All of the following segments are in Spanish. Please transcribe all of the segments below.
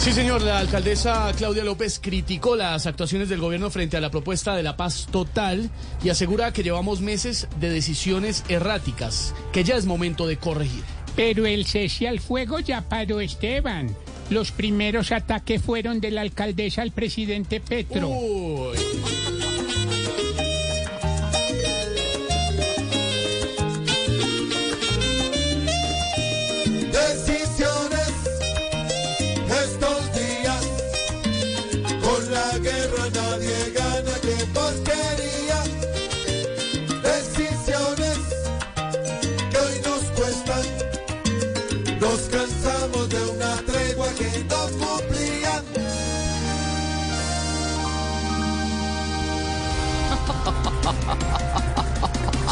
Sí, señor. La alcaldesa Claudia López criticó las actuaciones del gobierno frente a la propuesta de la paz total y asegura que llevamos meses de decisiones erráticas, que ya es momento de corregir. Pero el cese al fuego ya paró, Esteban. Los primeros ataques fueron de la alcaldesa al presidente Petro. Uy. Nadie gana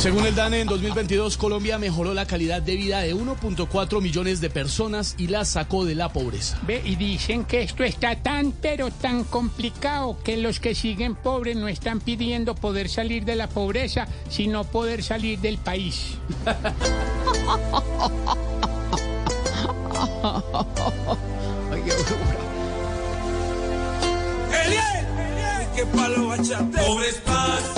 Según el DANE, en 2022 Colombia mejoró la calidad de vida de 1.4 millones de personas y la sacó de la pobreza. Ve, y dicen que esto está tan, pero tan complicado que los que siguen pobres no están pidiendo poder salir de la pobreza, sino poder salir del país. que palo bachate. Pobres pasan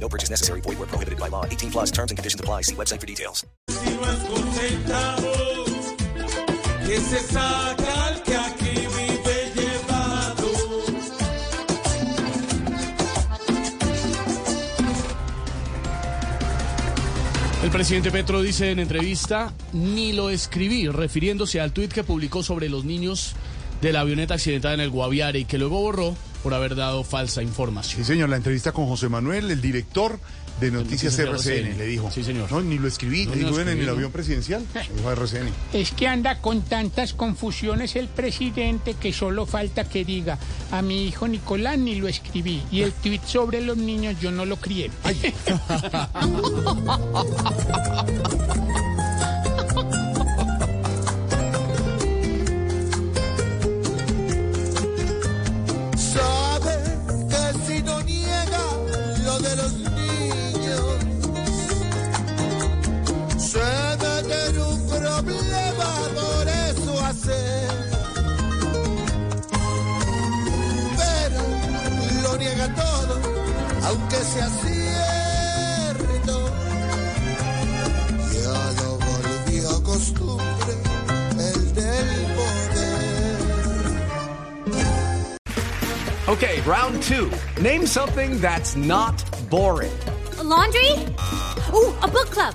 No purchase necessary. Void where prohibited by law. 18 plus terms and conditions apply. See website for details. Si no es con centavos, que se saca el que aquí vive llevado. El presidente Petro dice en entrevista, ni lo escribí, refiriéndose al tuit que publicó sobre los niños de la avioneta accidentada en el Guaviare y que luego borró por haber dado falsa información. Sí, señor, la entrevista con José Manuel, el director de Noticias, Noticias RCN, RCN. le dijo. Sí, señor. No, ni lo escribí, No, le ni lo dijo en escribí, el ¿no? avión presidencial, dijo a RCN. Es que anda con tantas confusiones el presidente que solo falta que diga a mi hijo Nicolás ni lo escribí y el tuit sobre los niños yo no lo crié. Sabe problema, por eso. Pero lo niega todo, aunque sea cierto. Ya lo volvió costumbre el del poder. Okay, round two. Name something that's not boring. A laundry? Ooh, a book club.